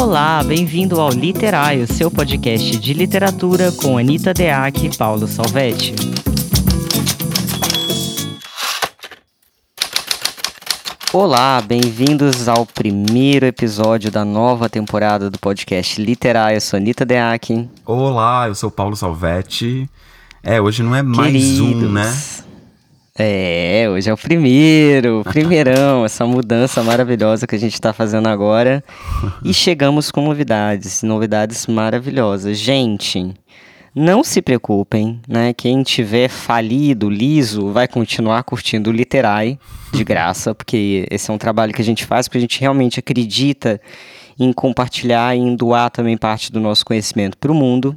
Olá, bem-vindo ao Literário, seu podcast de literatura com Anitta Deac e Paulo Salvetti. Olá, bem-vindos ao primeiro episódio da nova temporada do podcast Literário. Eu sou Anitta Deac. Olá, eu sou Paulo Salvetti. É, hoje não é mais Queridos. um, né? É, hoje é o primeiro, o primeirão, essa mudança maravilhosa que a gente está fazendo agora. E chegamos com novidades, novidades maravilhosas. Gente, não se preocupem, né? Quem tiver falido, liso, vai continuar curtindo o Literai de graça, porque esse é um trabalho que a gente faz, porque a gente realmente acredita em compartilhar e em doar também parte do nosso conhecimento para o mundo.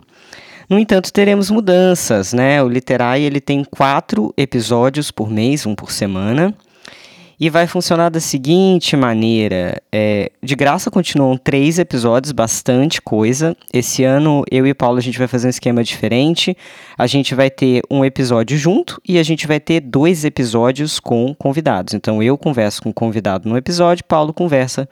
No entanto, teremos mudanças, né? O Literai ele tem quatro episódios por mês, um por semana. E vai funcionar da seguinte maneira: é, de graça continuam três episódios, bastante coisa. Esse ano eu e Paulo a gente vai fazer um esquema diferente. A gente vai ter um episódio junto e a gente vai ter dois episódios com convidados. Então eu converso com o convidado no episódio, Paulo conversa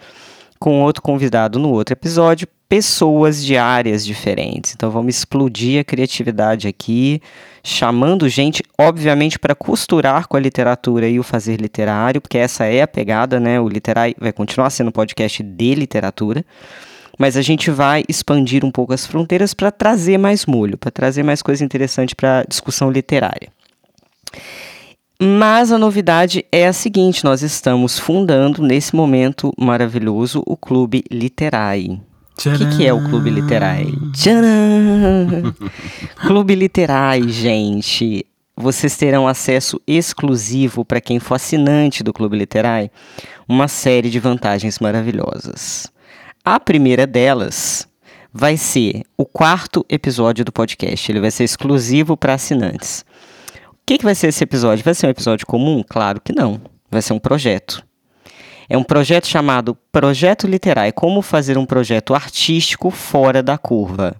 com outro convidado no outro episódio, pessoas de áreas diferentes. Então vamos explodir a criatividade aqui, chamando gente, obviamente, para costurar com a literatura e o fazer literário, porque essa é a pegada, né? O Literai vai continuar sendo um podcast de literatura. Mas a gente vai expandir um pouco as fronteiras para trazer mais molho, para trazer mais coisa interessante para discussão literária. Mas a novidade é a seguinte: nós estamos fundando nesse momento maravilhoso o Clube Literai. O que, que, é o Clube Literai? Tcharam! Clube Literai, gente. Vocês terão acesso exclusivo para quem for assinante do Clube Literai, uma série de vantagens maravilhosas. A primeira delas vai ser o quarto episódio do podcast. Ele vai ser exclusivo para assinantes que, que vai ser esse episódio? Vai ser um episódio comum? Claro que não. Vai ser um projeto. É um projeto chamado Projeto Literai Como fazer um projeto artístico fora da curva.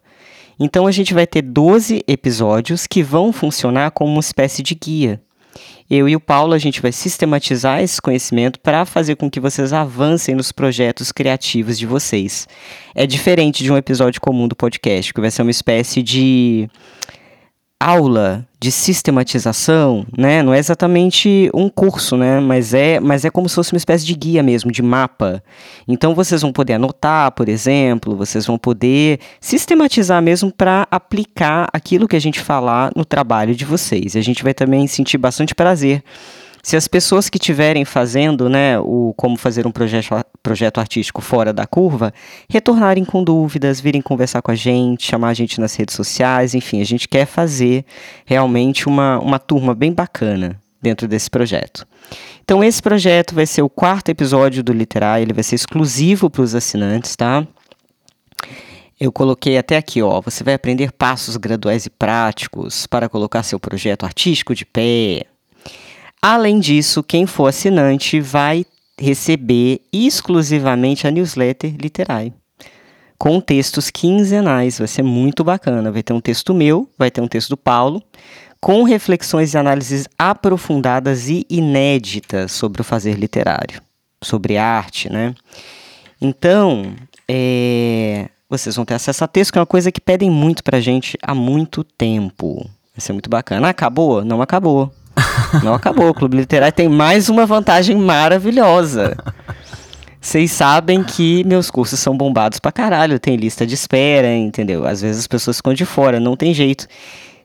Então a gente vai ter 12 episódios que vão funcionar como uma espécie de guia. Eu e o Paulo a gente vai sistematizar esse conhecimento para fazer com que vocês avancem nos projetos criativos de vocês. É diferente de um episódio comum do podcast, que vai ser uma espécie de aula de sistematização, né? Não é exatamente um curso, né? Mas é, mas é como se fosse uma espécie de guia mesmo, de mapa. Então vocês vão poder anotar, por exemplo, vocês vão poder sistematizar mesmo para aplicar aquilo que a gente falar no trabalho de vocês. E a gente vai também sentir bastante prazer se as pessoas que estiverem fazendo, né, o como fazer um projeto, projeto artístico fora da curva, retornarem com dúvidas, virem conversar com a gente, chamar a gente nas redes sociais, enfim, a gente quer fazer realmente uma, uma turma bem bacana dentro desse projeto. Então esse projeto vai ser o quarto episódio do Literar, ele vai ser exclusivo para os assinantes, tá? Eu coloquei até aqui, ó. Você vai aprender passos graduais e práticos para colocar seu projeto artístico de pé. Além disso, quem for assinante vai receber exclusivamente a newsletter Literai, com textos quinzenais. Vai ser muito bacana. Vai ter um texto meu, vai ter um texto do Paulo, com reflexões e análises aprofundadas e inéditas sobre o fazer literário, sobre arte, né? Então, é, vocês vão ter acesso a texto, que é uma coisa que pedem muito pra gente há muito tempo. Vai ser muito bacana. acabou? Não acabou. Não acabou. O Clube Literário tem mais uma vantagem maravilhosa. Vocês sabem que meus cursos são bombados pra caralho. Tem lista de espera, entendeu? Às vezes as pessoas ficam de fora, não tem jeito.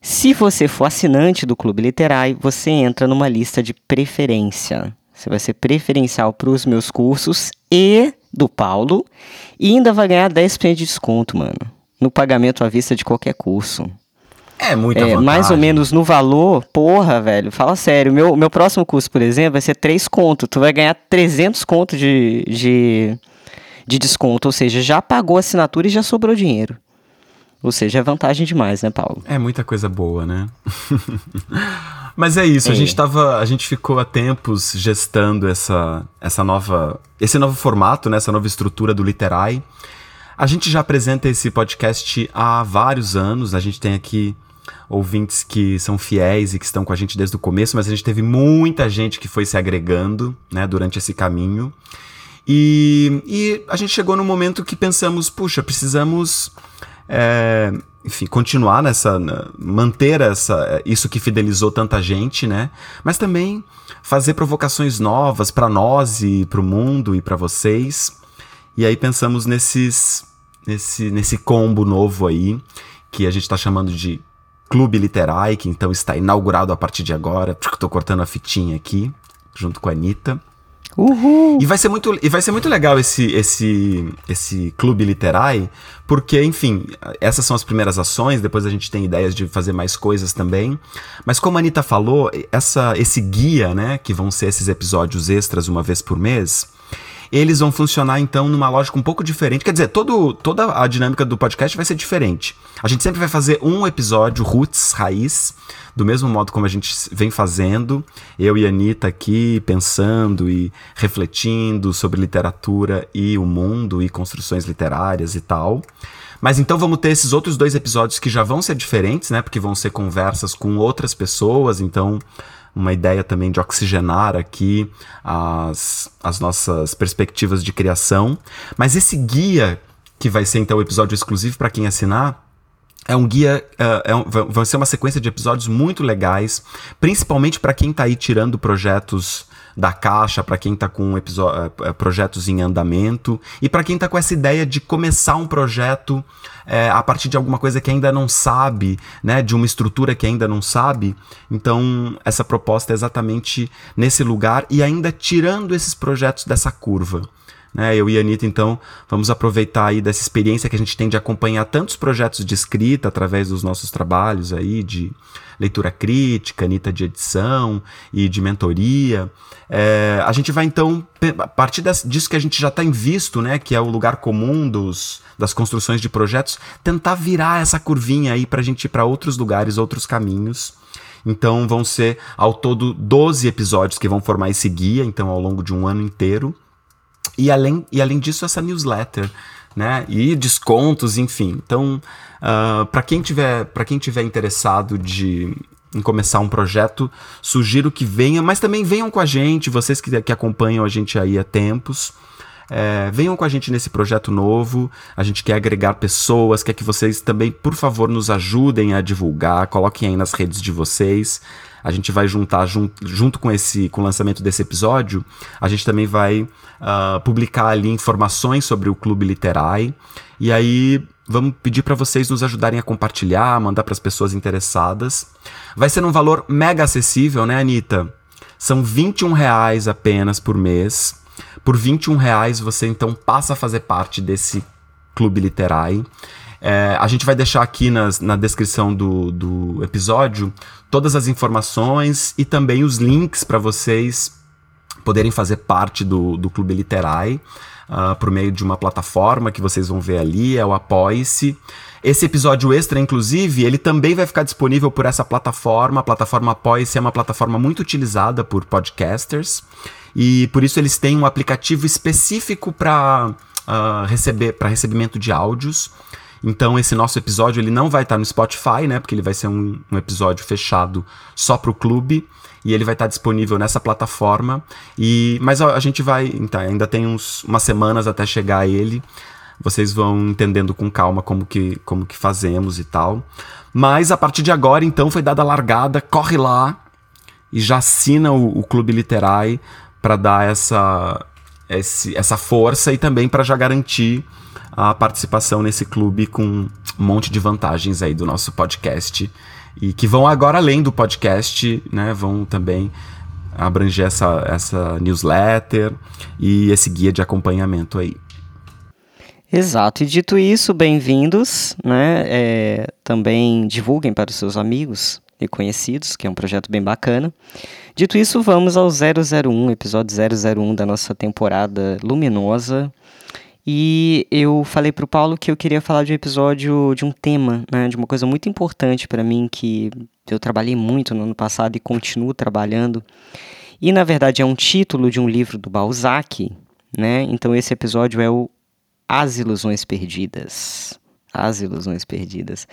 Se você for assinante do Clube Literário, você entra numa lista de preferência. Você vai ser preferencial para os meus cursos e do Paulo. E ainda vai ganhar 10% de desconto, mano. No pagamento à vista de qualquer curso. É muita é, vantagem. Mais ou menos no valor, porra, velho, fala sério. Meu, meu próximo curso, por exemplo, vai ser 3 conto. Tu vai ganhar 300 conto de, de, de desconto. Ou seja, já pagou a assinatura e já sobrou dinheiro. Ou seja, é vantagem demais, né, Paulo? É muita coisa boa, né? Mas é isso, é. a gente tava, a gente ficou há tempos gestando essa, essa nova, esse novo formato, né, essa nova estrutura do Literai. A gente já apresenta esse podcast há vários anos, a gente tem aqui ouvintes que são fiéis e que estão com a gente desde o começo, mas a gente teve muita gente que foi se agregando, né, durante esse caminho. E, e a gente chegou no momento que pensamos, puxa, precisamos é, enfim, continuar nessa. manter essa, isso que fidelizou tanta gente, né? Mas também fazer provocações novas para nós e para o mundo e para vocês. E aí pensamos nesses, nesse, nesse combo novo aí, que a gente está chamando de Clube Literai, que então está inaugurado a partir de agora, porque estou cortando a fitinha aqui, junto com a Anitta. Uhul. E vai ser muito, e vai ser muito legal esse, esse, esse clube literai, porque, enfim, essas são as primeiras ações, depois a gente tem ideias de fazer mais coisas também. Mas como a Anitta falou, essa, esse guia, né, que vão ser esses episódios extras uma vez por mês, eles vão funcionar então numa lógica um pouco diferente. Quer dizer, todo, toda a dinâmica do podcast vai ser diferente. A gente sempre vai fazer um episódio roots, raiz, do mesmo modo como a gente vem fazendo, eu e a Anitta aqui pensando e refletindo sobre literatura e o mundo e construções literárias e tal. Mas então vamos ter esses outros dois episódios que já vão ser diferentes, né? Porque vão ser conversas com outras pessoas, então uma ideia também de oxigenar aqui as, as nossas perspectivas de criação. Mas esse guia, que vai ser então o episódio exclusivo para quem assinar, é um guia, uh, é um, vai ser uma sequência de episódios muito legais, principalmente para quem está aí tirando projetos da caixa, para quem está com uh, projetos em andamento e para quem está com essa ideia de começar um projeto uh, a partir de alguma coisa que ainda não sabe, né, de uma estrutura que ainda não sabe. Então, essa proposta é exatamente nesse lugar e ainda tirando esses projetos dessa curva. Né? Eu e a Anitta, então, vamos aproveitar aí dessa experiência que a gente tem de acompanhar tantos projetos de escrita através dos nossos trabalhos aí de leitura crítica, Anitta de edição e de mentoria. É, a gente vai, então, a partir disso que a gente já está em visto, né, que é o lugar comum dos, das construções de projetos, tentar virar essa curvinha aí para a gente ir para outros lugares, outros caminhos. Então vão ser ao todo 12 episódios que vão formar esse guia, então ao longo de um ano inteiro. E além, e além disso, essa newsletter, né? E descontos, enfim. Então, uh, ah, para quem tiver para quem tiver interessado de em começar um projeto, sugiro que venha, mas também venham com a gente, vocês que, que acompanham a gente aí há tempos. É, venham com a gente nesse projeto novo. A gente quer agregar pessoas, quer que vocês também, por favor, nos ajudem a divulgar, coloquem aí nas redes de vocês. A gente vai juntar jun junto com esse com o lançamento desse episódio, a gente também vai uh, publicar ali informações sobre o Clube Literai. E aí vamos pedir para vocês nos ajudarem a compartilhar, mandar para as pessoas interessadas. Vai ser um valor mega acessível, né, Anitta? São 21 reais apenas por mês. Por 21 reais você então passa a fazer parte desse Clube Literai. É, a gente vai deixar aqui nas, na descrição do, do episódio todas as informações e também os links para vocês poderem fazer parte do, do Clube Literai uh, por meio de uma plataforma que vocês vão ver ali, é o Apoie-se. Esse episódio extra, inclusive, ele também vai ficar disponível por essa plataforma. A plataforma Apoie-se é uma plataforma muito utilizada por podcasters e por isso eles têm um aplicativo específico para uh, ah, receber para recebimento de áudios. Então esse nosso episódio ele não vai estar no Spotify, né? Porque ele vai ser um, um episódio fechado só para o clube e ele vai estar disponível nessa plataforma. E mas a, a gente vai, então, ainda tem uns, umas semanas até chegar a ele. Vocês vão entendendo com calma como que, como que fazemos e tal. Mas a partir de agora, então, foi dada a largada, corre lá e já assina o, o Clube Literai para dar essa, esse, essa força e também para já garantir a participação nesse clube com um monte de vantagens aí do nosso podcast e que vão agora além do podcast, né? Vão também abranger essa, essa newsletter e esse guia de acompanhamento aí. Exato, e dito isso, bem-vindos, né? É, também divulguem para os seus amigos e conhecidos, que é um projeto bem bacana. Dito isso, vamos ao 001, episódio 001 da nossa temporada luminosa. E eu falei pro Paulo que eu queria falar de um episódio, de um tema, né, de uma coisa muito importante para mim que eu trabalhei muito no ano passado e continuo trabalhando. E na verdade é um título de um livro do Balzac, né? Então esse episódio é o As Ilusões Perdidas. As Ilusões Perdidas.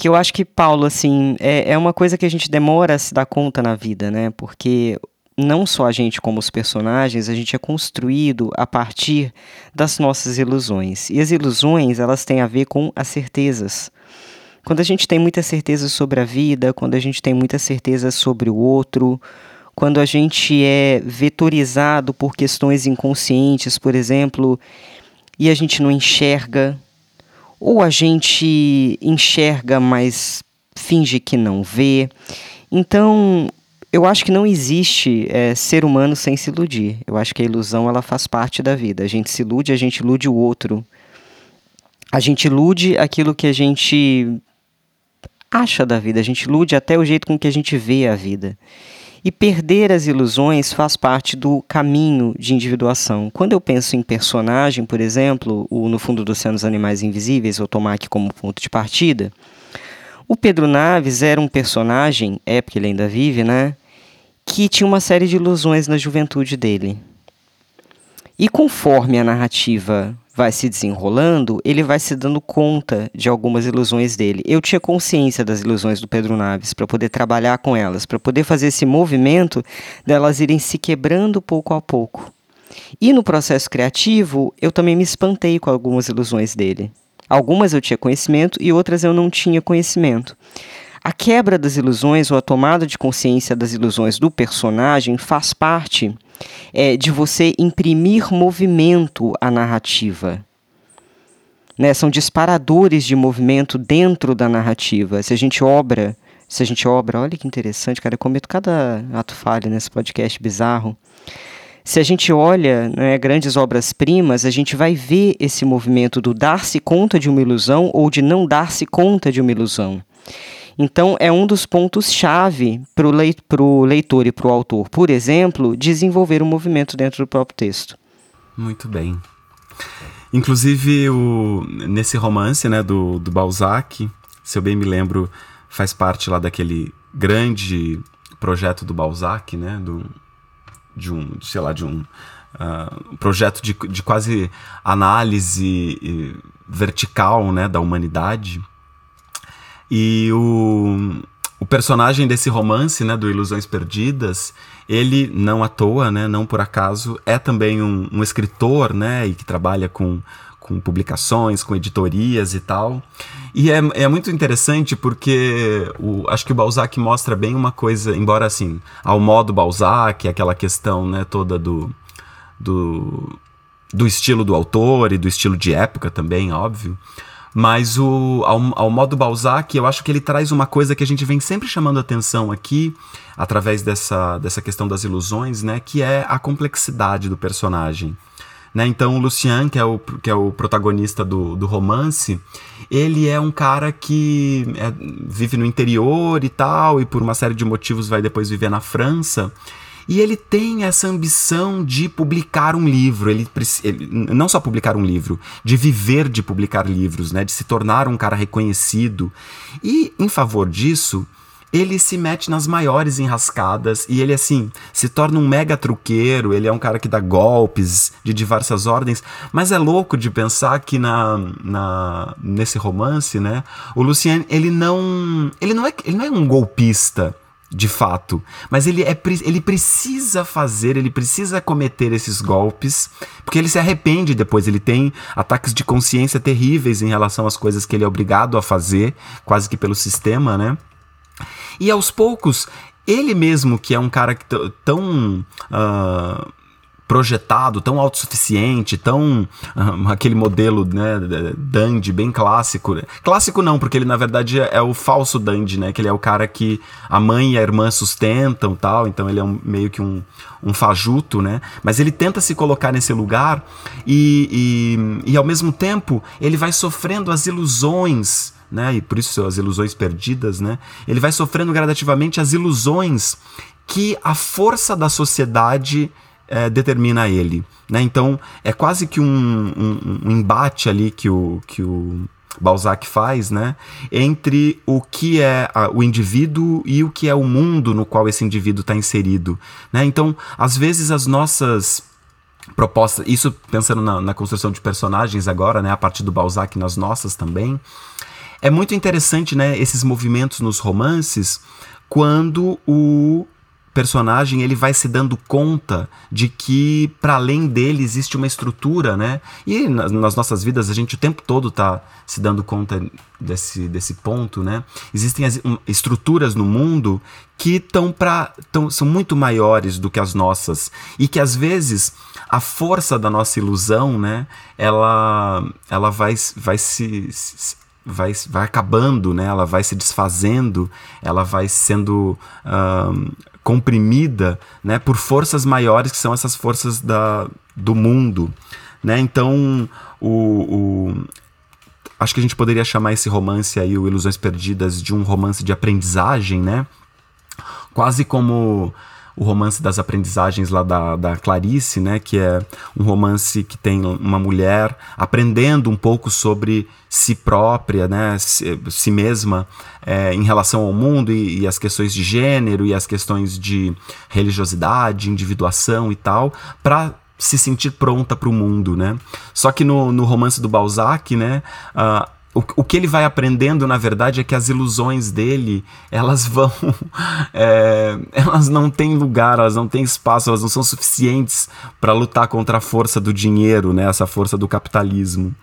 Que eu acho que, Paulo, assim, é, é uma coisa que a gente demora a se dar conta na vida, né? Porque não só a gente como os personagens, a gente é construído a partir das nossas ilusões. E as ilusões, elas têm a ver com as certezas. Quando a gente tem muita certeza sobre a vida, quando a gente tem muita certeza sobre o outro, quando a gente é vetorizado por questões inconscientes, por exemplo, e a gente não enxerga, ou a gente enxerga, mas finge que não vê. Então, eu acho que não existe é, ser humano sem se iludir. Eu acho que a ilusão ela faz parte da vida. A gente se ilude, a gente ilude o outro. A gente ilude aquilo que a gente acha da vida. A gente ilude até o jeito com que a gente vê a vida. E perder as ilusões faz parte do caminho de individuação. Quando eu penso em personagem, por exemplo, o No Fundo do Céu dos Animais Invisíveis, vou tomar aqui como ponto de partida, o Pedro Naves era um personagem, é porque ele ainda vive, né? que tinha uma série de ilusões na juventude dele. E conforme a narrativa vai se desenrolando, ele vai se dando conta de algumas ilusões dele. Eu tinha consciência das ilusões do Pedro Naves para poder trabalhar com elas, para poder fazer esse movimento delas irem se quebrando pouco a pouco. E no processo criativo, eu também me espantei com algumas ilusões dele. Algumas eu tinha conhecimento e outras eu não tinha conhecimento. A quebra das ilusões ou a tomada de consciência das ilusões do personagem faz parte é, de você imprimir movimento à narrativa. Né? São disparadores de movimento dentro da narrativa. Se a gente obra, se a gente obra, olha que interessante, cara, eu cometo cada ato falho nesse podcast bizarro. Se a gente olha né, grandes obras-primas, a gente vai ver esse movimento do dar-se conta de uma ilusão ou de não dar-se conta de uma ilusão. Então, é um dos pontos-chave para o leitor e para o autor, por exemplo, desenvolver o um movimento dentro do próprio texto. Muito bem. Inclusive, o, nesse romance né, do, do Balzac, se eu bem me lembro, faz parte lá daquele grande projeto do Balzac, né? Do, de um, sei lá, de um uh, projeto de, de quase análise vertical né, da humanidade. E o, o personagem desse romance, né, do Ilusões Perdidas, ele não à toa, né, não por acaso, é também um, um escritor, né, e que trabalha com, com publicações, com editorias e tal. E é, é muito interessante porque o, acho que o Balzac mostra bem uma coisa, embora assim, ao modo Balzac, aquela questão né, toda do, do, do estilo do autor e do estilo de época também, óbvio. Mas o, ao, ao modo Balzac, eu acho que ele traz uma coisa que a gente vem sempre chamando atenção aqui, através dessa, dessa questão das ilusões, né? Que é a complexidade do personagem. Né? Então, o Lucien, que é o, que é o protagonista do, do romance, ele é um cara que é, vive no interior e tal, e por uma série de motivos vai depois viver na França. E ele tem essa ambição de publicar um livro, ele, ele, não só publicar um livro, de viver de publicar livros, né, de se tornar um cara reconhecido. E em favor disso, ele se mete nas maiores enrascadas e ele, assim, se torna um mega truqueiro. Ele é um cara que dá golpes de diversas ordens. Mas é louco de pensar que na, na nesse romance, né, o Lucien, ele não, ele não, é, ele não é um golpista de fato. Mas ele, é, ele precisa fazer, ele precisa cometer esses golpes, porque ele se arrepende depois. Ele tem ataques de consciência terríveis em relação às coisas que ele é obrigado a fazer, quase que pelo sistema, né? E aos poucos, ele mesmo, que é um cara tão. Uh, projetado, tão autossuficiente, tão uh, aquele modelo, né, dandy bem clássico. Clássico não, porque ele na verdade é o falso dandy, né, que ele é o cara que a mãe e a irmã sustentam, tal, então ele é um, meio que um, um fajuto, né? Mas ele tenta se colocar nesse lugar e, e, e ao mesmo tempo ele vai sofrendo as ilusões né? E por isso as ilusões perdidas, né? Ele vai sofrendo gradativamente as ilusões que a força da sociedade é, determina ele. Né? Então é quase que um, um, um, embate ali que o, que o Balzac faz né? entre o que é a, o indivíduo e o que é o mundo no qual esse indivíduo está inserido. Né? Então, às vezes, as nossas propostas, isso pensando na, na, construção de personagens agora, né? a partir do Balzac nas nossas também. É muito interessante né, esses movimentos nos romances quando o personagem ele vai se dando conta de que para além dele existe uma estrutura, né? E nas, nas, nossas vidas a gente o tempo todo tá se dando conta desse, desse ponto, né? Existem as, um, estruturas no mundo que estão para são muito maiores do que as nossas e que às vezes a força da nossa ilusão, né? Ela ela vai vai se, se vai, vai acabando, né? ela vai se desfazendo, ela vai sendo comprimida né? por forças maiores que são essas forças da, do mundo. Né? Então, o, o, acho que a gente poderia chamar esse romance aí, o Ilusões Perdidas, de um romance de aprendizagem, né? Quase como o romance das aprendizagens lá da, da Clarice, né? Que é um romance que tem uma mulher aprendendo um pouco sobre si própria, né? Si, si mesma é, em relação ao mundo e, e, as questões de gênero e as questões de religiosidade, individuação e tal, para se sentir pronta para o mundo, né? Só que no, no romance do Balzac, né? Uh, o, o que ele vai aprendendo, na verdade, é que as ilusões dele, elas vão. É, elas não têm lugar, elas não têm espaço, elas não são suficientes para lutar contra a força do dinheiro, né? Essa força do capitalismo.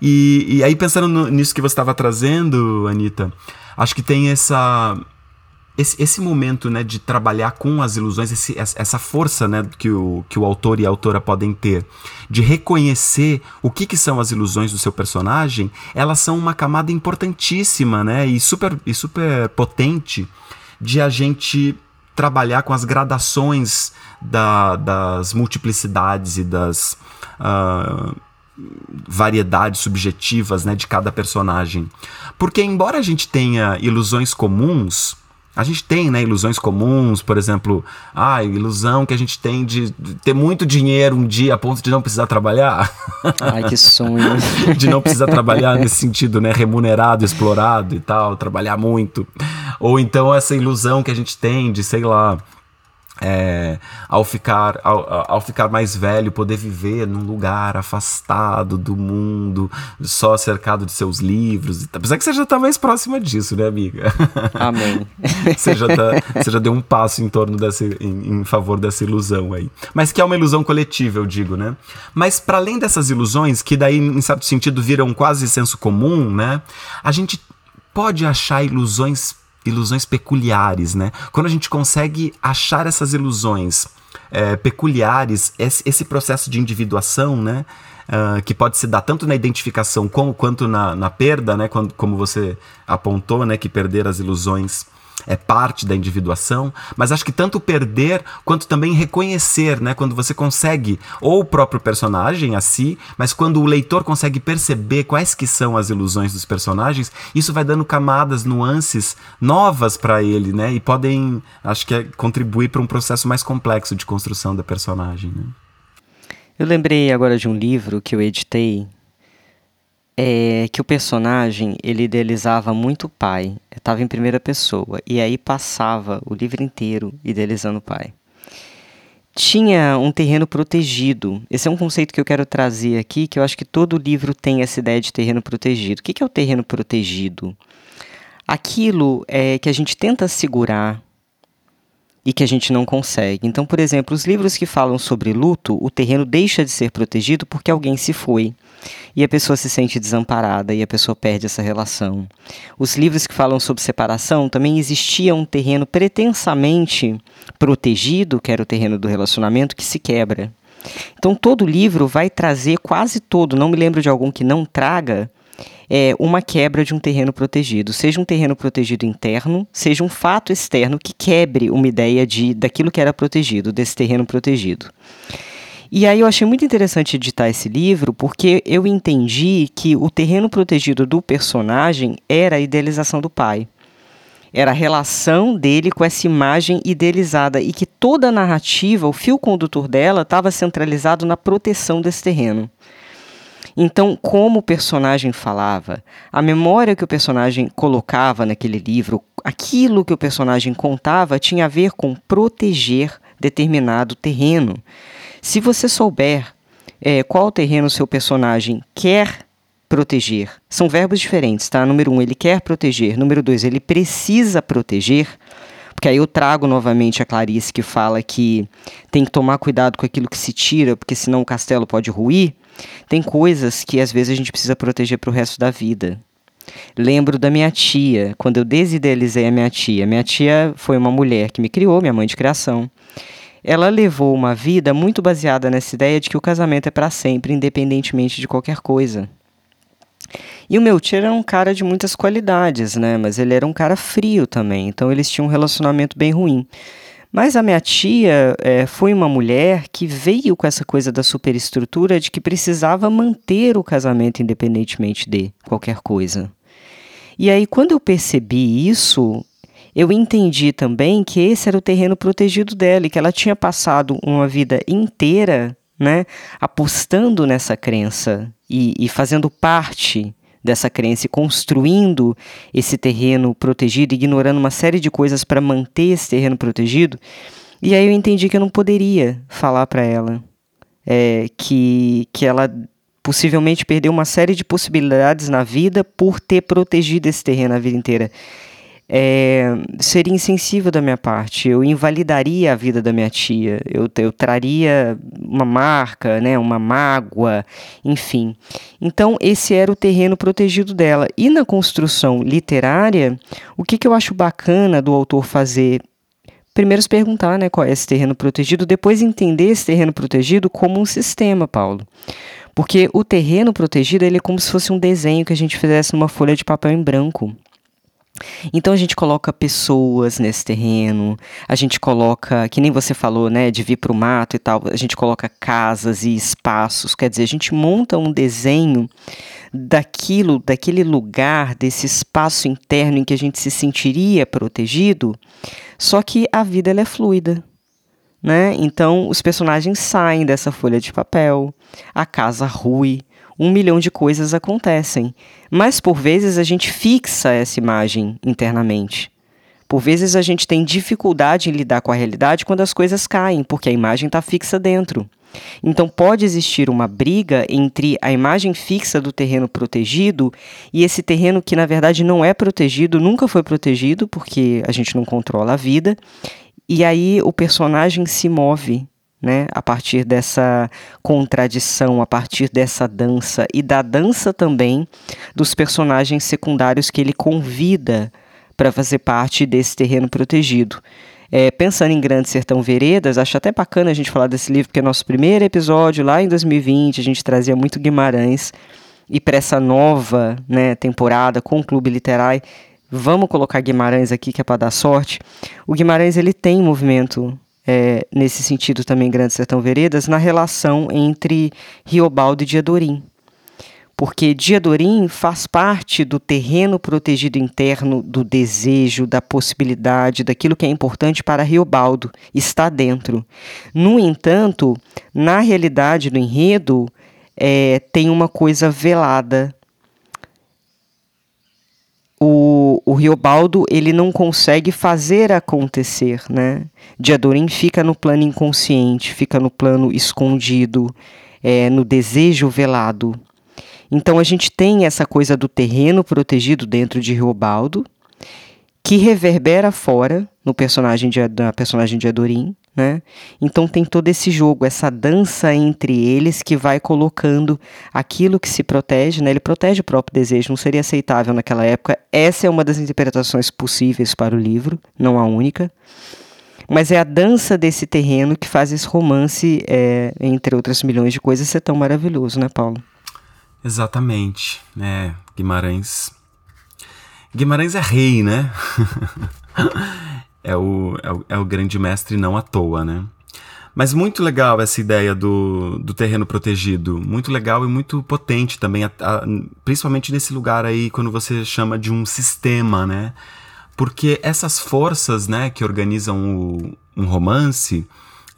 E, e aí, pensando no, nisso que você estava trazendo, Anitta, acho que tem essa esse, esse momento né, de trabalhar com as ilusões, esse, essa força né, que, o, que o autor e a autora podem ter de reconhecer o que, que são as ilusões do seu personagem, elas são uma camada importantíssima né, e, super, e super potente de a gente trabalhar com as gradações da, das multiplicidades e das uh, variedades subjetivas né, de cada personagem. Porque, embora a gente tenha ilusões comuns a gente tem, né, ilusões comuns, por exemplo, a ah, ilusão que a gente tem de ter muito dinheiro um dia a ponto de não precisar trabalhar. Ai, que sonho. de não precisar trabalhar nesse sentido, né, remunerado, explorado e tal, trabalhar muito. Ou então essa ilusão que a gente tem de, sei lá, é, ao, ficar, ao, ao, ficar mais velho, poder viver num lugar afastado do mundo, só cercado de seus livros. Apesar que você já está mais próxima disso, né, amiga? Amém. você, já tá, você já deu um passo em torno dessa, em, em, favor dessa ilusão aí. Mas que é uma ilusão coletiva, eu digo, né? Mas para além dessas ilusões, que daí, em certo sentido, viram quase senso comum, né? A gente pode achar ilusões ilusões peculiares, né? Quando a gente consegue achar essas ilusões é, peculiares, esse, esse, processo de individuação, né? Uh, que pode se dar tanto na identificação como, quanto na, na perda, né? Quando, como você apontou, né? Que perder as ilusões é parte da individuação, mas acho que tanto perder quanto também reconhecer, né? Quando você consegue, ou o próprio personagem a si, mas quando o leitor consegue perceber quais que são as ilusões dos personagens, isso vai dando camadas, nuances novas para ele, né? E podem, acho que é, contribuir para um processo mais complexo de construção da personagem, né? Eu lembrei agora de um livro que eu editei é que o personagem ele idealizava muito o pai, estava em primeira pessoa e aí passava o livro inteiro idealizando o pai. Tinha um terreno protegido. Esse é um conceito que eu quero trazer aqui, que eu acho que todo livro tem essa ideia de terreno protegido. O que é o terreno protegido? Aquilo é que a gente tenta segurar e que a gente não consegue. Então, por exemplo, os livros que falam sobre luto, o terreno deixa de ser protegido porque alguém se foi. E a pessoa se sente desamparada e a pessoa perde essa relação. Os livros que falam sobre separação também existia um terreno pretensamente protegido, que era o terreno do relacionamento, que se quebra. Então todo livro vai trazer quase todo, não me lembro de algum que não traga, é, uma quebra de um terreno protegido, seja um terreno protegido interno, seja um fato externo que quebre uma ideia de daquilo que era protegido, desse terreno protegido. E aí eu achei muito interessante editar esse livro porque eu entendi que o terreno protegido do personagem era a idealização do pai. Era a relação dele com essa imagem idealizada e que toda a narrativa, o fio condutor dela, estava centralizado na proteção desse terreno. Então, como o personagem falava, a memória que o personagem colocava naquele livro, aquilo que o personagem contava tinha a ver com proteger determinado terreno. Se você souber é, qual terreno seu personagem quer proteger, são verbos diferentes, tá? Número um, ele quer proteger. Número dois, ele precisa proteger. Porque aí eu trago novamente a Clarice que fala que tem que tomar cuidado com aquilo que se tira, porque senão o castelo pode ruir. Tem coisas que às vezes a gente precisa proteger para o resto da vida. Lembro da minha tia, quando eu desidealizei a minha tia. Minha tia foi uma mulher que me criou, minha mãe de criação. Ela levou uma vida muito baseada nessa ideia de que o casamento é para sempre, independentemente de qualquer coisa. E o meu tio era um cara de muitas qualidades, né? Mas ele era um cara frio também, então eles tinham um relacionamento bem ruim. Mas a minha tia é, foi uma mulher que veio com essa coisa da superestrutura de que precisava manter o casamento independentemente de qualquer coisa. E aí, quando eu percebi isso, eu entendi também que esse era o terreno protegido dela e que ela tinha passado uma vida inteira né, apostando nessa crença e, e fazendo parte dessa crença e construindo esse terreno protegido, ignorando uma série de coisas para manter esse terreno protegido. E aí eu entendi que eu não poderia falar para ela é, que, que ela possivelmente perdeu uma série de possibilidades na vida por ter protegido esse terreno a vida inteira é, seria insensível da minha parte. Eu invalidaria a vida da minha tia. Eu, eu traria uma marca, né, uma mágoa, enfim. Então, esse era o terreno protegido dela. E na construção literária, o que, que eu acho bacana do autor fazer primeiro se perguntar né, qual é esse terreno protegido, depois entender esse terreno protegido como um sistema, Paulo. Porque o terreno protegido ele é como se fosse um desenho que a gente fizesse numa folha de papel em branco. Então a gente coloca pessoas nesse terreno, a gente coloca, que nem você falou, né, de vir para o mato e tal, a gente coloca casas e espaços, quer dizer, a gente monta um desenho daquilo, daquele lugar, desse espaço interno em que a gente se sentiria protegido, só que a vida ela é fluida. Né? Então os personagens saem dessa folha de papel, a casa rui, um milhão de coisas acontecem. Mas por vezes a gente fixa essa imagem internamente. Por vezes a gente tem dificuldade em lidar com a realidade quando as coisas caem, porque a imagem está fixa dentro. Então pode existir uma briga entre a imagem fixa do terreno protegido e esse terreno que na verdade não é protegido, nunca foi protegido, porque a gente não controla a vida. E aí o personagem se move né? A partir dessa contradição, a partir dessa dança e da dança também dos personagens secundários que ele convida para fazer parte desse terreno protegido. É, pensando em Grande Sertão Veredas, acho até bacana a gente falar desse livro, porque é nosso primeiro episódio, lá em 2020, a gente trazia muito Guimarães, e para essa nova né, temporada com o Clube Literário, vamos colocar Guimarães aqui, que é para dar sorte. O Guimarães ele tem movimento é, nesse sentido também Grande Sertão Veredas, na relação entre Riobaldo e Diadorim. Porque Diadorim faz parte do terreno protegido interno do desejo, da possibilidade, daquilo que é importante para Riobaldo, está dentro. No entanto, na realidade do enredo, é, tem uma coisa velada, o, o Riobaldo ele não consegue fazer acontecer, né? Diadorim fica no plano inconsciente, fica no plano escondido, é, no desejo velado. Então a gente tem essa coisa do terreno protegido dentro de Riobaldo, que reverbera fora no personagem de, na personagem de Adorim, né? Então tem todo esse jogo, essa dança entre eles que vai colocando aquilo que se protege, né? Ele protege o próprio desejo, não seria aceitável naquela época. Essa é uma das interpretações possíveis para o livro, não a única. Mas é a dança desse terreno que faz esse romance, é, entre outras milhões de coisas, ser tão maravilhoso, né, Paulo? Exatamente, né? Guimarães. Guimarães é rei, né? é o, é o, é o grande mestre não à toa, né? Mas muito legal essa ideia do, do terreno protegido. Muito legal e muito potente também, a, a, principalmente nesse lugar aí, quando você chama de um sistema, né? Porque essas forças, né, que organizam o, um romance,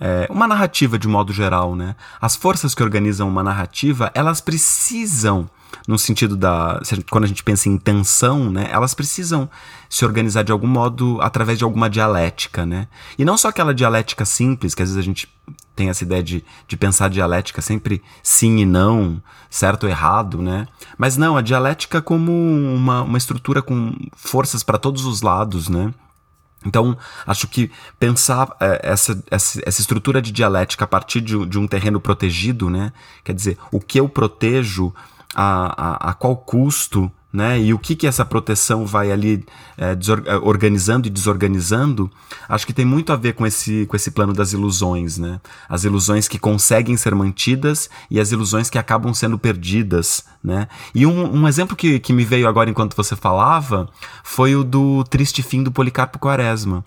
é, uma narrativa de modo geral, né? As forças que organizam uma narrativa, elas precisam no sentido da. Quando a gente pensa em tensão, né? Elas precisam se organizar de algum modo através de alguma dialética, né? E não só aquela dialética simples, que às vezes a gente tem essa ideia de, de pensar dialética sempre sim e não, certo ou errado, né? Mas não, a dialética como uma, uma estrutura com forças para todos os lados, né? Então, acho que pensar essa, essa, essa, estrutura de dialética a partir de, de, um terreno protegido, né? Quer dizer, o que eu protejo, a, a, a qual custo, né? E o que, que essa proteção vai ali é, é, organizando e desorganizando, acho que tem muito a ver com esse, com esse plano das ilusões, né? As ilusões que conseguem ser mantidas e as ilusões que acabam sendo perdidas, né? E um, um exemplo que, que me veio agora enquanto você falava foi o do triste fim do Policarpo Quaresma.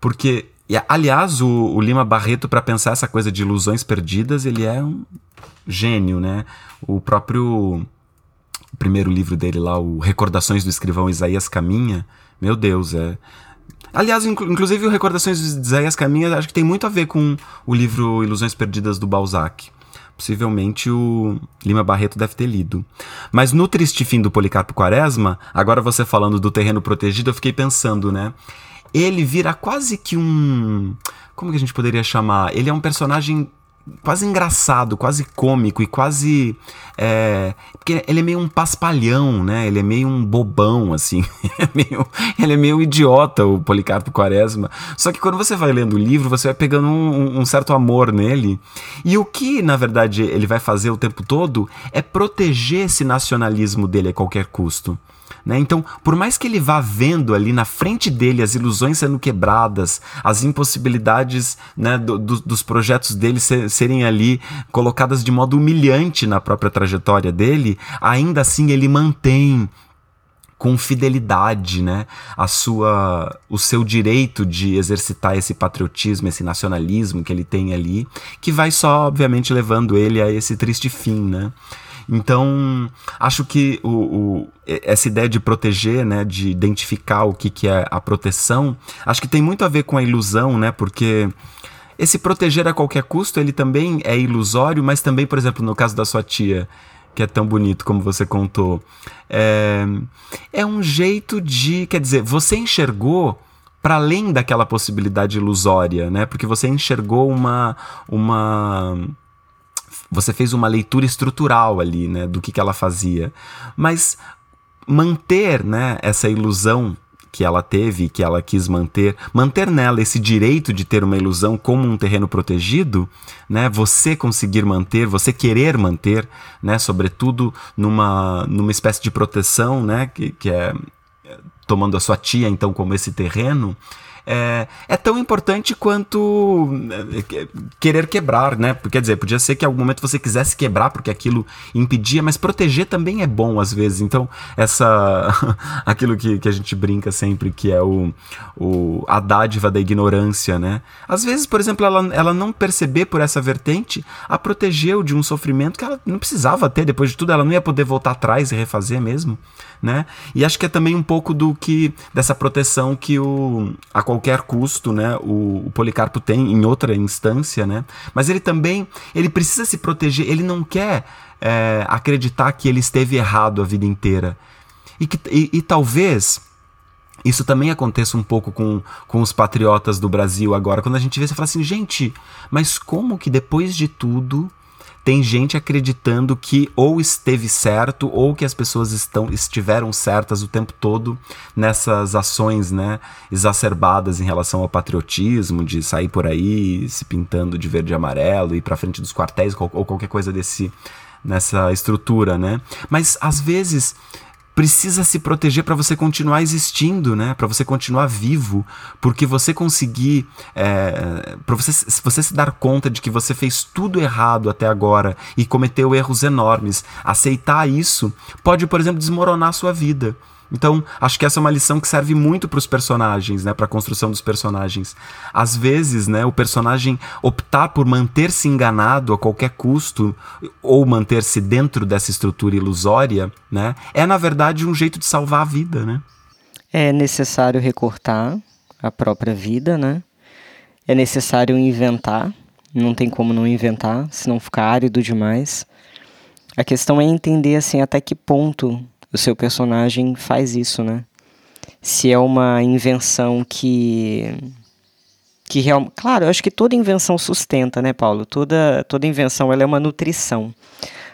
Porque, aliás, o, o Lima Barreto, para pensar essa coisa de ilusões perdidas, ele é um gênio, né? O próprio o primeiro livro dele lá, o Recordações do Escrivão Isaías Caminha, meu Deus, é. Aliás, inclu inclusive o Recordações de Isaías Caminha acho que tem muito a ver com o livro Ilusões Perdidas do Balzac. Possivelmente o Lima Barreto deve ter lido. Mas no Triste Fim do Policarpo Quaresma, agora você falando do terreno protegido, eu fiquei pensando, né? Ele vira quase que um. Como que a gente poderia chamar? Ele é um personagem quase engraçado, quase cômico e quase. É, porque ele é meio um paspalhão, né? Ele é meio um bobão, assim. é meio, ele é meio idiota, o Policarpo Quaresma. Só que quando você vai lendo o livro, você vai pegando um, um certo amor nele. E o que, na verdade, ele vai fazer o tempo todo é proteger esse nacionalismo dele a qualquer custo. Né? Então, por mais que ele vá vendo ali na frente dele as ilusões sendo quebradas, as impossibilidades né, do, do, dos projetos dele ser, serem ali colocadas de modo humilhante na própria trajetória dele, ainda assim ele mantém com fidelidade, né, a sua, o seu direito de exercitar esse patriotismo, esse nacionalismo que ele tem ali, que vai só, obviamente, levando ele a esse triste fim, né. Então, acho que o, o, essa ideia de proteger, né, de identificar o que, que é a proteção, acho que tem muito a ver com a ilusão, né, porque esse proteger a qualquer custo, ele também é ilusório, mas também, por exemplo, no caso da sua tia, que é tão bonito como você contou, é, é um jeito de, quer dizer, você enxergou para além daquela possibilidade ilusória, né? Porque você enxergou uma uma você fez uma leitura estrutural ali, né, do que, que ela fazia. Mas manter, né, essa ilusão que ela teve, que ela quis manter, manter nela esse direito de ter uma ilusão como um terreno protegido, né? Você conseguir manter, você querer manter, né? Sobretudo numa, numa espécie de proteção, né? Que, que é tomando a sua tia então como esse terreno, é, é tão importante quanto é, querer quebrar, né? Quer dizer, podia ser que em algum momento você quisesse quebrar porque aquilo impedia, mas proteger também é bom às vezes. Então, essa. aquilo que, que a gente brinca sempre, que é o, o, a dádiva da ignorância, né? Às vezes, por exemplo, ela, ela não perceber por essa vertente a protegeu de um sofrimento que ela não precisava ter, depois de tudo, ela não ia poder voltar atrás e refazer mesmo, né? E acho que é também um pouco do que. dessa proteção que o. a qualquer custo, né, o, o, Policarpo tem em outra instância, né? Mas ele também, ele precisa se proteger, ele não quer é, acreditar que ele esteve errado a vida inteira. E, que, e, e talvez isso também aconteça um pouco com, com os patriotas do Brasil agora, quando a gente vê, você fala assim, gente, mas como que depois de tudo tem gente acreditando que ou esteve certo ou que as pessoas estão estiveram certas o tempo todo nessas ações, né, exacerbadas em relação ao patriotismo, de sair por aí se pintando de verde e amarelo e para frente dos quartéis ou qualquer coisa desse nessa estrutura, né? Mas às vezes precisa se proteger para você continuar existindo, né? Para você continuar vivo, porque você conseguir, é, para você, você se dar conta de que você fez tudo errado até agora e cometeu erros enormes, aceitar isso pode, por exemplo, desmoronar a sua vida. Então, acho que essa é uma lição que serve muito para os personagens, né, para a construção dos personagens. Às vezes, né, o personagem optar por manter-se enganado a qualquer custo ou manter-se dentro dessa estrutura ilusória, né, é na verdade um jeito de salvar a vida, né? É necessário recortar a própria vida, né? É necessário inventar, não tem como não inventar, senão fica árido demais. A questão é entender assim até que ponto o seu personagem faz isso, né? Se é uma invenção que que real... claro, eu acho que toda invenção sustenta, né, Paulo? Toda toda invenção ela é uma nutrição.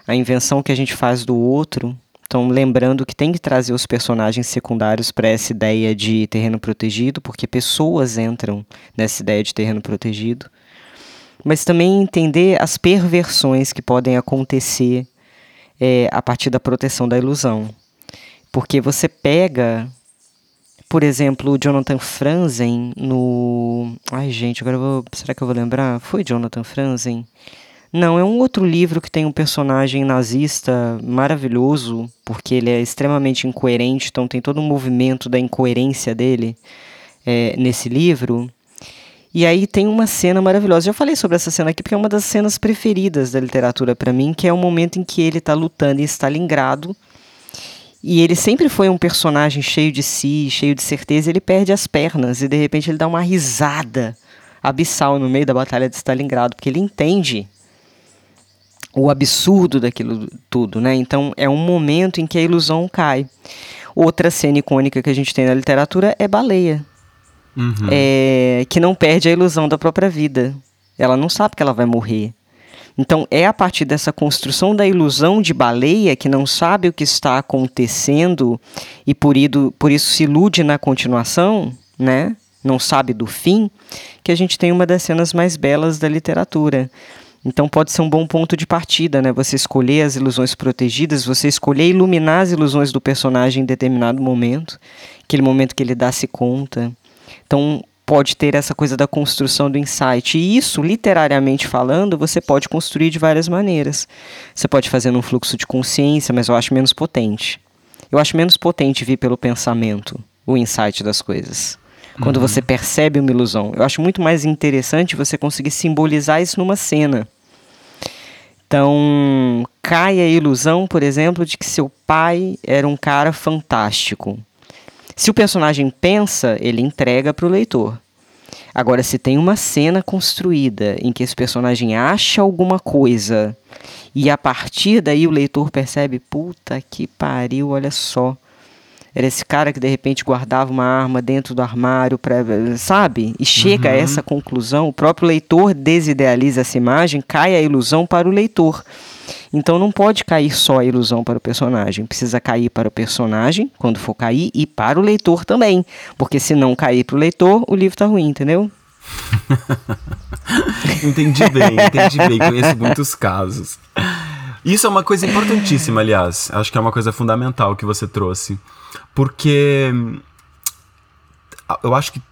A invenção que a gente faz do outro Então, lembrando que tem que trazer os personagens secundários para essa ideia de terreno protegido, porque pessoas entram nessa ideia de terreno protegido. Mas também entender as perversões que podem acontecer é, a partir da proteção da ilusão. Porque você pega, por exemplo, o Jonathan Franzen no. Ai, gente, agora vou. Será que eu vou lembrar? Foi Jonathan Franzen? Não, é um outro livro que tem um personagem nazista maravilhoso, porque ele é extremamente incoerente, então tem todo um movimento da incoerência dele é, nesse livro. E aí tem uma cena maravilhosa. Já falei sobre essa cena aqui porque é uma das cenas preferidas da literatura para mim, que é o momento em que ele está lutando em Stalingrado. E ele sempre foi um personagem cheio de si, cheio de certeza, ele perde as pernas e de repente ele dá uma risada abissal no meio da batalha de Stalingrado, porque ele entende o absurdo daquilo tudo, né? Então é um momento em que a ilusão cai. Outra cena icônica que a gente tem na literatura é Baleia, uhum. é, que não perde a ilusão da própria vida. Ela não sabe que ela vai morrer. Então é a partir dessa construção da ilusão de baleia que não sabe o que está acontecendo e por, ido, por isso se ilude na continuação, né? Não sabe do fim, que a gente tem uma das cenas mais belas da literatura. Então pode ser um bom ponto de partida, né? Você escolher as ilusões protegidas, você escolher iluminar as ilusões do personagem em determinado momento, aquele momento que ele dá-se conta. Então pode ter essa coisa da construção do insight. E isso, literariamente falando, você pode construir de várias maneiras. Você pode fazer num fluxo de consciência, mas eu acho menos potente. Eu acho menos potente vir pelo pensamento, o insight das coisas quando uhum. você percebe uma ilusão. Eu acho muito mais interessante você conseguir simbolizar isso numa cena. Então, cai a ilusão, por exemplo, de que seu pai era um cara fantástico. Se o personagem pensa, ele entrega para o leitor. Agora, se tem uma cena construída em que esse personagem acha alguma coisa e a partir daí o leitor percebe, puta que pariu, olha só. Era esse cara que de repente guardava uma arma dentro do armário, pra, sabe? E chega uhum. a essa conclusão, o próprio leitor desidealiza essa imagem, cai a ilusão para o leitor. Então não pode cair só a ilusão para o personagem, precisa cair para o personagem, quando for cair, e para o leitor também. Porque se não cair para o leitor, o livro está ruim, entendeu? entendi bem, entendi bem, conheço muitos casos. Isso é uma coisa importantíssima, aliás. Acho que é uma coisa fundamental que você trouxe. Porque eu acho que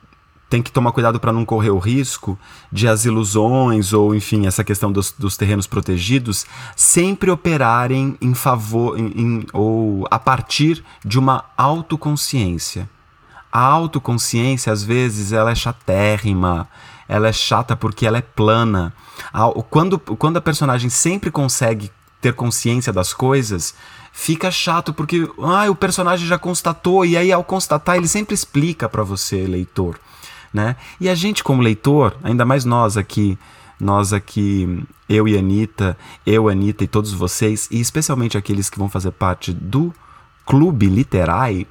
tem que tomar cuidado para não correr o risco de as ilusões ou, enfim, essa questão dos, dos terrenos protegidos sempre operarem em favor em, em, ou a partir de uma autoconsciência. A autoconsciência, às vezes, ela é chatérrima, ela é chata porque ela é plana. Quando, quando a personagem sempre consegue ter consciência das coisas, fica chato porque ah, o personagem já constatou e aí ao constatar ele sempre explica para você, leitor, né? E a gente como leitor, ainda mais nós aqui, nós aqui, eu e Anitta, eu, Anitta e todos vocês, e especialmente aqueles que vão fazer parte do Clube Literai,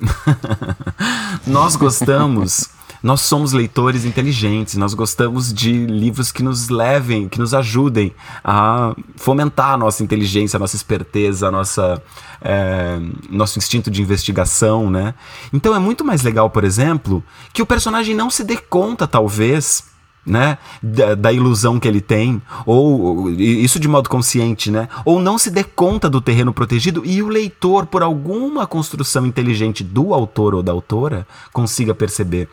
nós gostamos nós somos leitores inteligentes, nós gostamos de livros que nos levem, que nos ajudem a fomentar a nossa inteligência, a nossa esperteza, a nossa, é, nosso instinto de investigação, né? Então é muito mais legal, por exemplo, que o personagem não se dê conta, talvez, né, da, da, ilusão que ele tem, ou isso de modo consciente, né, ou não se dê conta do terreno protegido e o leitor, por alguma construção inteligente do autor ou da autora, consiga perceber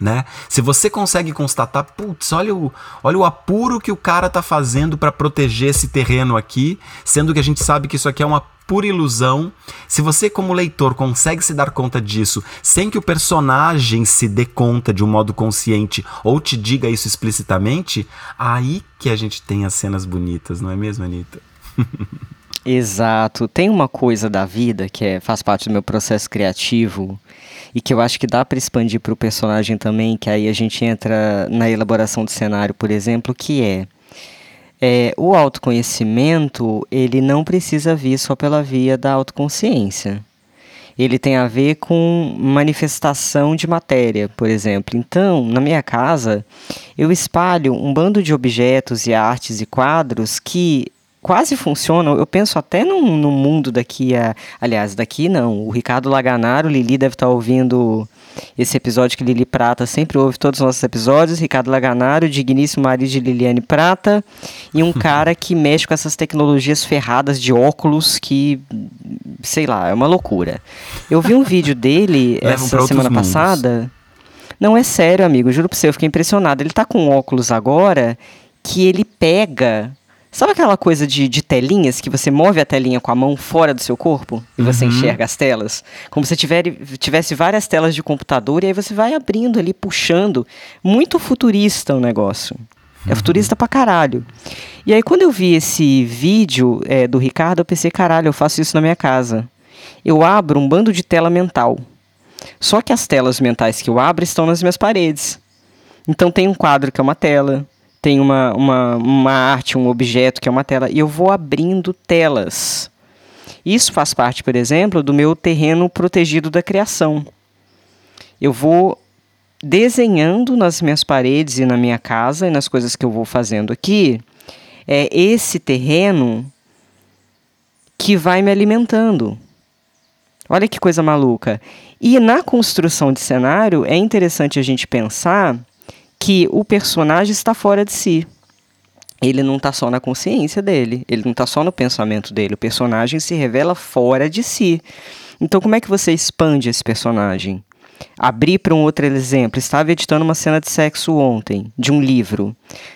né? Se você consegue constatar, putz, olha o, olha o apuro que o cara tá fazendo para proteger esse terreno aqui, sendo que a gente sabe que isso aqui é uma pura ilusão. Se você, como leitor, consegue se dar conta disso sem que o personagem se dê conta de um modo consciente ou te diga isso explicitamente, aí que a gente tem as cenas bonitas, não é mesmo, Anitta? Exato. Tem uma coisa da vida que é, faz parte do meu processo criativo e que eu acho que dá para expandir para o personagem também, que aí a gente entra na elaboração do cenário, por exemplo, que é, é o autoconhecimento ele não precisa vir só pela via da autoconsciência. Ele tem a ver com manifestação de matéria, por exemplo. Então, na minha casa, eu espalho um bando de objetos e artes e quadros que quase funcionam. Eu penso até no, no mundo daqui a. Aliás, daqui não. O Ricardo Laganaro, Lili deve estar tá ouvindo esse episódio que Lili Prata sempre ouve todos os nossos episódios. Ricardo Laganaro, digníssimo marido de Liliane Prata. E um cara que mexe com essas tecnologias ferradas de óculos que. Sei lá, é uma loucura. Eu vi um vídeo dele essa semana mundos. passada. Não é sério, amigo, juro pra você, eu fiquei impressionado. Ele tá com óculos agora que ele pega Sabe aquela coisa de, de telinhas que você move a telinha com a mão fora do seu corpo e você uhum. enxerga as telas? Como se tiver, tivesse várias telas de computador e aí você vai abrindo ali, puxando. Muito futurista o negócio. É uhum. futurista pra caralho. E aí, quando eu vi esse vídeo é, do Ricardo, eu pensei, caralho, eu faço isso na minha casa. Eu abro um bando de tela mental. Só que as telas mentais que eu abro estão nas minhas paredes. Então tem um quadro que é uma tela, tem uma, uma, uma arte, um objeto que é uma tela, e eu vou abrindo telas. Isso faz parte, por exemplo, do meu terreno protegido da criação. Eu vou desenhando nas minhas paredes e na minha casa e nas coisas que eu vou fazendo aqui, é esse terreno que vai me alimentando. Olha que coisa maluca. E na construção de cenário é interessante a gente pensar que o personagem está fora de si. Ele não está só na consciência dele, ele não está só no pensamento dele. O personagem se revela fora de si. Então, como é que você expande esse personagem? Abrir para um outro exemplo. Estava editando uma cena de sexo ontem, de um livro.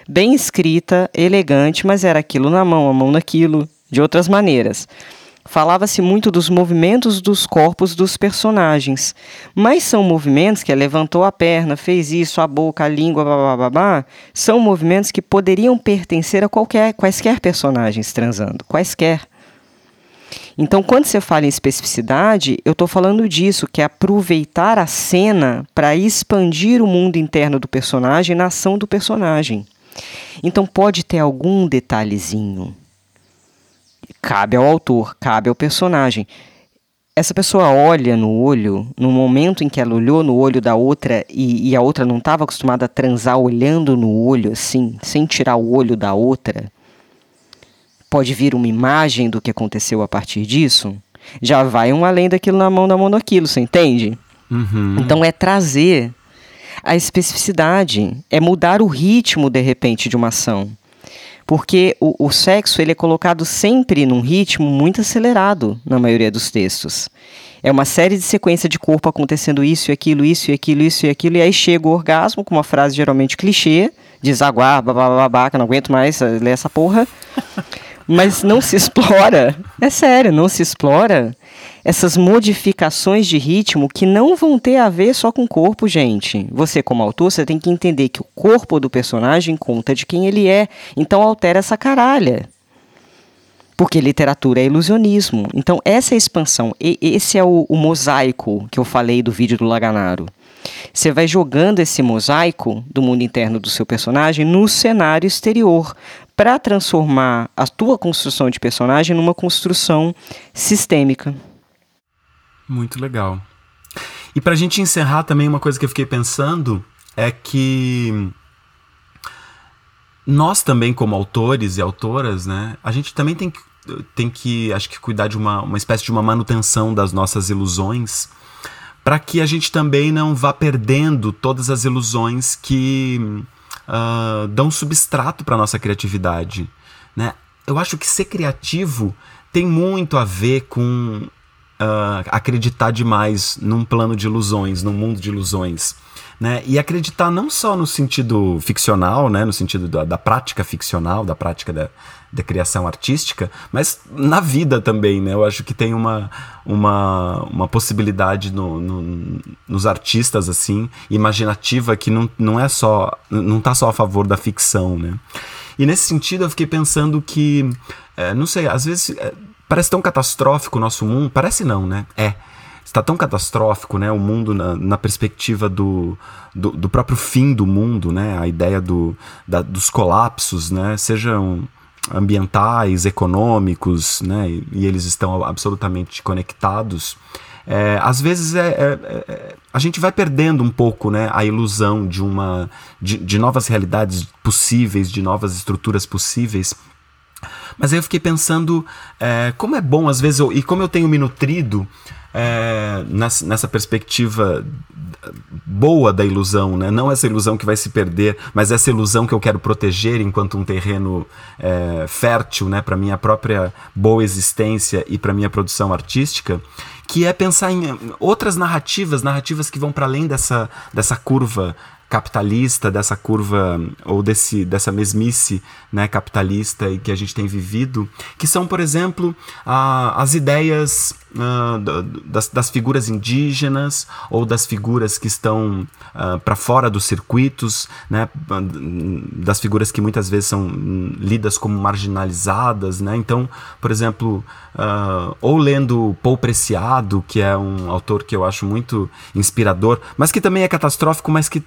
Bem escrita, elegante, mas era aquilo na mão, a mão naquilo, de outras maneiras falava-se muito dos movimentos dos corpos dos personagens, mas são movimentos que levantou a perna, fez isso, a boca, a língua, blá, blá, blá, são movimentos que poderiam pertencer a qualquer, quaisquer personagens transando, quaisquer. Então, quando você fala em especificidade, eu estou falando disso, que é aproveitar a cena para expandir o mundo interno do personagem na ação do personagem. Então, pode ter algum detalhezinho cabe ao autor, cabe ao personagem. Essa pessoa olha no olho, no momento em que ela olhou no olho da outra e, e a outra não estava acostumada a transar olhando no olho assim, sem tirar o olho da outra, pode vir uma imagem do que aconteceu a partir disso? Já vai um além daquilo na mão da mão daquilo, você entende? Uhum. Então é trazer a especificidade, é mudar o ritmo de repente de uma ação porque o, o sexo ele é colocado sempre num ritmo muito acelerado na maioria dos textos. É uma série de sequência de corpo acontecendo isso e aquilo, isso e aquilo, isso e aquilo, e aí chega o orgasmo com uma frase geralmente clichê, desaguar, babá, que não aguento mais ler essa porra. Mas não se explora, é sério, não se explora essas modificações de ritmo que não vão ter a ver só com o corpo, gente. Você, como autor, você tem que entender que o corpo do personagem conta de quem ele é, então altera essa caralha. Porque literatura é ilusionismo. Então, essa é a expansão. E, esse é o, o mosaico que eu falei do vídeo do Laganaro. Você vai jogando esse mosaico do mundo interno do seu personagem no cenário exterior para transformar a tua construção de personagem numa construção sistêmica. Muito legal. E pra gente encerrar também, uma coisa que eu fiquei pensando é que nós também, como autores e autoras, né, a gente também tem que, tem que acho que, cuidar de uma, uma espécie de uma manutenção das nossas ilusões para que a gente também não vá perdendo todas as ilusões que uh, dão substrato para nossa criatividade. Né? Eu acho que ser criativo tem muito a ver com uh, acreditar demais num plano de ilusões, num mundo de ilusões. Né? E acreditar não só no sentido ficcional, né? no sentido da, da prática ficcional, da prática da, da, criação artística, mas na vida também. Né? Eu acho que tem uma, uma, uma possibilidade no, no, nos artistas assim imaginativa que não, não é só não está só a favor da ficção. Né? E nesse sentido eu fiquei pensando que, é, não sei, às vezes. É, Parece tão catastrófico o nosso mundo. Parece não, né? É. Está tão catastrófico, né? O mundo na, na perspectiva do, do, do, próprio fim do mundo, né? A ideia do, da, dos colapsos, né? Sejam ambientais, econômicos, né? E, e eles estão absolutamente conectados. É, às vezes é, é, é, a gente vai perdendo um pouco né, a ilusão de uma de, de novas realidades possíveis, de novas estruturas possíveis Mas aí eu fiquei pensando é, como é bom, às vezes, eu, e como eu tenho me nutrido é, nessa, nessa, perspectiva boa da ilusão, né? não essa ilusão que vai se perder, mas essa ilusão que eu quero proteger enquanto um terreno é, fértil né? para minha própria boa existência e para minha produção artística, que é pensar em outras narrativas, narrativas que vão para além dessa, dessa curva capitalista, dessa curva ou desse, dessa mesmice né, capitalista e que a gente tem vivido, que são, por exemplo, a, as ideias uh, das, das, figuras indígenas ou das figuras que estão uh, para fora dos circuitos, né, das figuras que muitas vezes são lidas como marginalizadas. Né? Então, por exemplo, uh, ou lendo Paul Preciado, que é um autor que eu acho muito inspirador, mas que também é catastrófico, mas que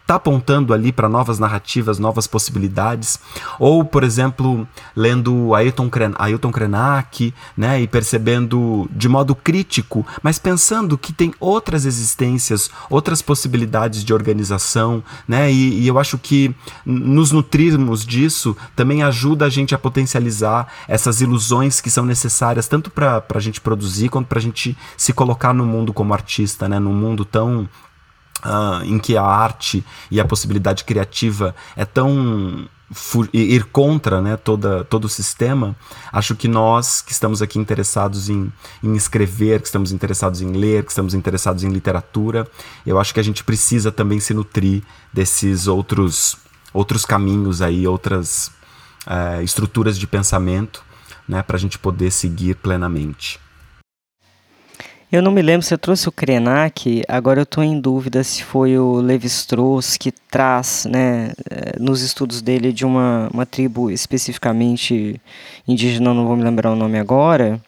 está apontando ali para novas narrativas, novas possibilidades. Ou, por exemplo, lendo Ailton, Ailton Krenak né, e percebendo de modo crítico, mas pensando que tem outras existências, outras possibilidades de organização, né, e, e eu acho que nos nutrirmos disso também ajuda a gente a potencializar essas ilusões que são necessárias tanto para a gente produzir quanto para a gente se colocar no mundo como artista, né, num mundo tão Uh, em que a arte e a possibilidade criativa é tão ir contra né, toda, todo o sistema, acho que nós que estamos aqui interessados em, em escrever, que estamos interessados em ler, que estamos interessados em literatura, eu acho que a gente precisa também se nutrir desses outros, outros caminhos aí, outras uh, estruturas de pensamento, né, para a gente poder seguir plenamente. Eu não me lembro se eu trouxe o Krenak, agora eu estou em dúvida se foi o Levi-Strauss que traz, né, eh, nos estudos dele de uma, uma tribo especificamente indígena, não vou me lembrar o nome agora,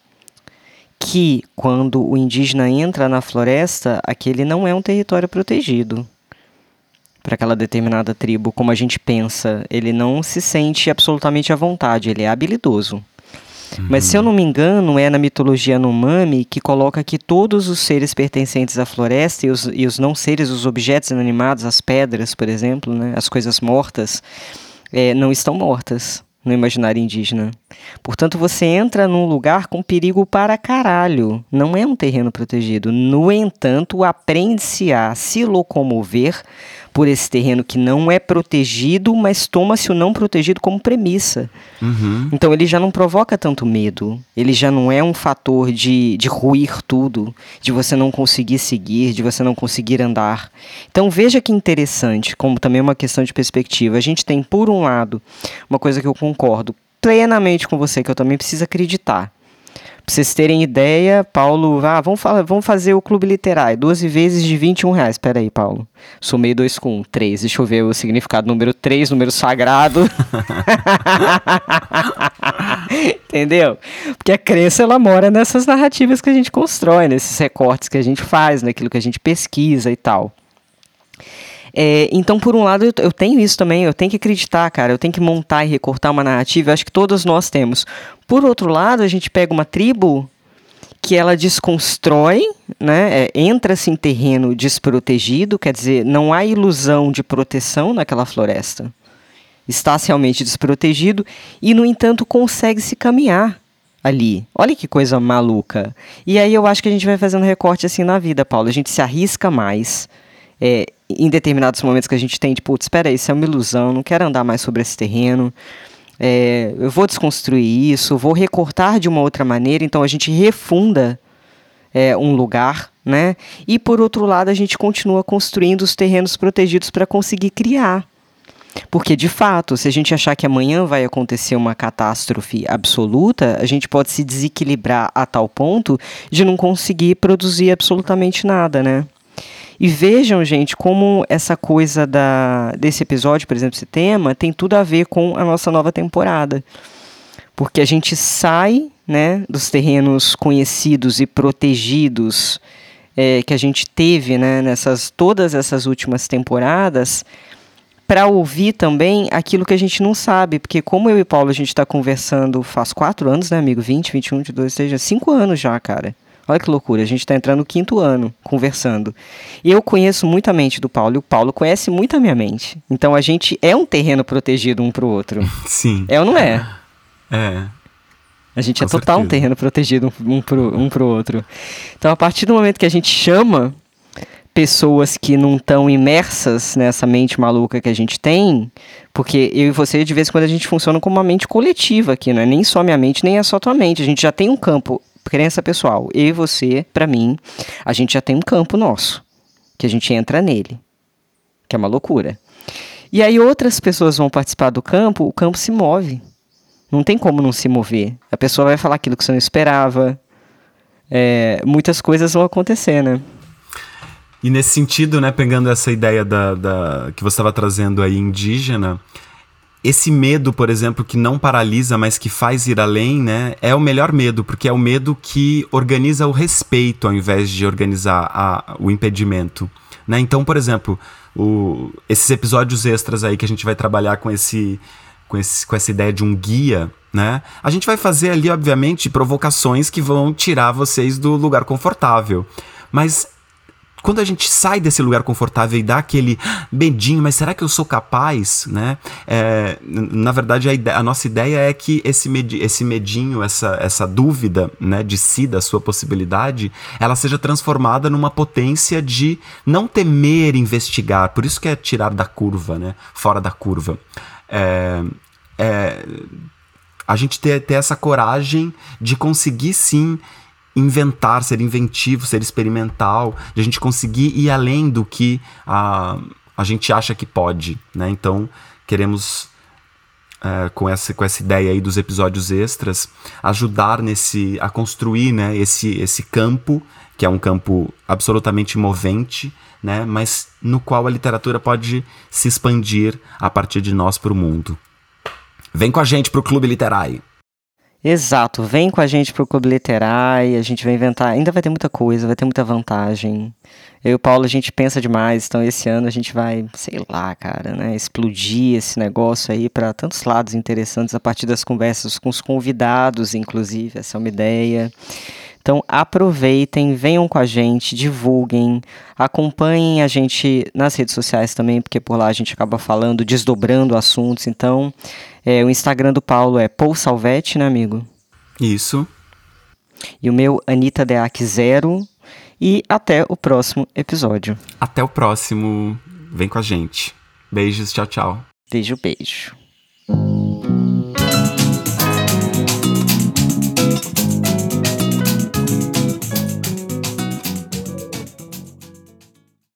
que quando o indígena entra na floresta, aquele não é um território protegido para aquela determinada tribo, como a gente pensa. Ele não se sente absolutamente à vontade, ele é habilidoso. Mas se eu não me engano, é na mitologia Numami que coloca que todos os seres pertencentes à floresta e os, e os não seres, os objetos inanimados, as pedras, por exemplo, né, as coisas mortas, é, não estão mortas no imaginário indígena. Portanto, você entra num lugar com perigo para caralho. Não é um terreno protegido. No entanto, aprende-se a se locomover por esse terreno que não é protegido, mas toma-se o não protegido como premissa. Uhum. Então ele já não provoca tanto medo. Ele já não é um fator de, de ruir tudo, de você não conseguir seguir, de você não conseguir andar. Então veja que interessante, como também é uma questão de perspectiva. A gente tem, por um lado, uma coisa que eu concordo plenamente com você, que eu também preciso acreditar Pra vocês terem ideia, Paulo, ah, vamos, falar, vamos fazer o clube literário, 12 vezes de 21 reais. Pera aí, Paulo. Somei 2 com 3. Deixa eu ver o significado número 3, número sagrado. Entendeu? Porque a crença, ela mora nessas narrativas que a gente constrói, nesses recortes que a gente faz, naquilo que a gente pesquisa e tal. É, então, por um lado, eu, eu, tenho isso também, eu tenho que acreditar, cara, eu tenho que montar e recortar uma narrativa, eu acho que todos nós temos. Por outro lado, a gente pega uma tribo que ela desconstrói, né, é, entra-se em terreno desprotegido, quer dizer, não há ilusão de proteção naquela floresta. Está realmente desprotegido e, no entanto, consegue se caminhar ali. Olha que coisa maluca. E aí eu acho que a gente vai fazendo recorte assim na vida, Paulo. A gente se arrisca mais. É, em determinados momentos que a gente tem, tipo, espera aí, isso é uma ilusão, não quero andar mais sobre esse terreno. É, eu vou desconstruir isso, vou recortar de uma outra maneira, então a gente refunda é, um lugar, né? E por outro lado, a gente continua construindo os terrenos protegidos para conseguir criar. Porque, de fato, se a gente achar que amanhã vai acontecer uma catástrofe absoluta, a gente pode se desequilibrar a tal ponto de não conseguir produzir absolutamente nada, né? E vejam, gente, como essa coisa da, desse episódio, por exemplo, esse tema, tem tudo a ver com a nossa nova temporada. Porque a gente sai né, dos terrenos conhecidos e protegidos é, que a gente teve né, nessas todas essas últimas temporadas para ouvir também aquilo que a gente não sabe, porque como eu e Paulo a gente está conversando faz quatro anos, né, amigo? 20, 21, 22, seja cinco anos já, cara. Olha que loucura, a gente está entrando no quinto ano conversando. E eu conheço muito a mente do Paulo e o Paulo conhece muito a minha mente. Então a gente é um terreno protegido um para o outro. Sim. É ou não é? É. A gente Com é total certeza. um terreno protegido um pro, um pro outro. Então, a partir do momento que a gente chama pessoas que não estão imersas nessa mente maluca que a gente tem, porque eu e você, de vez em quando, a gente funciona como uma mente coletiva aqui, não é nem só minha mente, nem é só tua mente. A gente já tem um campo, crença pessoal. Eu e você, para mim, a gente já tem um campo nosso, que a gente entra nele, que é uma loucura. E aí outras pessoas vão participar do campo, o campo se move. Não tem como não se mover. A pessoa vai falar aquilo que você não esperava. É, muitas coisas vão acontecer, né? E nesse sentido, né, pegando essa ideia da, da que você estava trazendo aí indígena, esse medo, por exemplo, que não paralisa, mas que faz ir além, né, é o melhor medo, porque é o medo que organiza o respeito ao invés de organizar a, o impedimento. Né? Então, por exemplo, o, esses episódios extras aí que a gente vai trabalhar com esse, com esse com essa ideia de um guia, né? A gente vai fazer ali, obviamente, provocações que vão tirar vocês do lugar confortável. Mas quando a gente sai desse lugar confortável e dá aquele medinho, mas será que eu sou capaz, né? É, na verdade, a, ideia, a, nossa ideia é que esse, med, esse medinho, essa, essa dúvida né, de si, da sua possibilidade, ela seja transformada numa potência de não temer investigar. Por isso que é tirar da curva, né? Fora da curva. É, é, a gente ter, ter essa coragem de conseguir sim inventar, ser inventivo, ser experimental, de a gente conseguir ir além do que a, a gente acha que pode, né? Então, queremos é, com, essa, com essa ideia aí dos episódios extras, ajudar nesse a construir né, esse, esse campo, que é um campo absolutamente movente, né, mas no qual a literatura pode se expandir a partir de nós para o mundo. Vem com a gente para o Clube Literário! Exato, vem com a gente pro Clube Literário, a gente vai inventar, ainda vai ter muita coisa, vai ter muita vantagem. Eu e o Paulo, a gente pensa demais, então esse ano a gente vai, sei lá, cara, né, explodir esse negócio aí para tantos lados interessantes a partir das conversas com os convidados, inclusive, essa é uma ideia. Então aproveitem, venham com a gente, divulguem, acompanhem a gente nas redes sociais também, porque por lá a gente acaba falando, desdobrando assuntos. Então, é, o Instagram do Paulo é Paul Salvete, né, amigo? Isso. E o meu, Anitta Deac Zero. E até o próximo episódio. Até o próximo. Vem com a gente. Beijos, tchau, tchau. Beijo, beijo.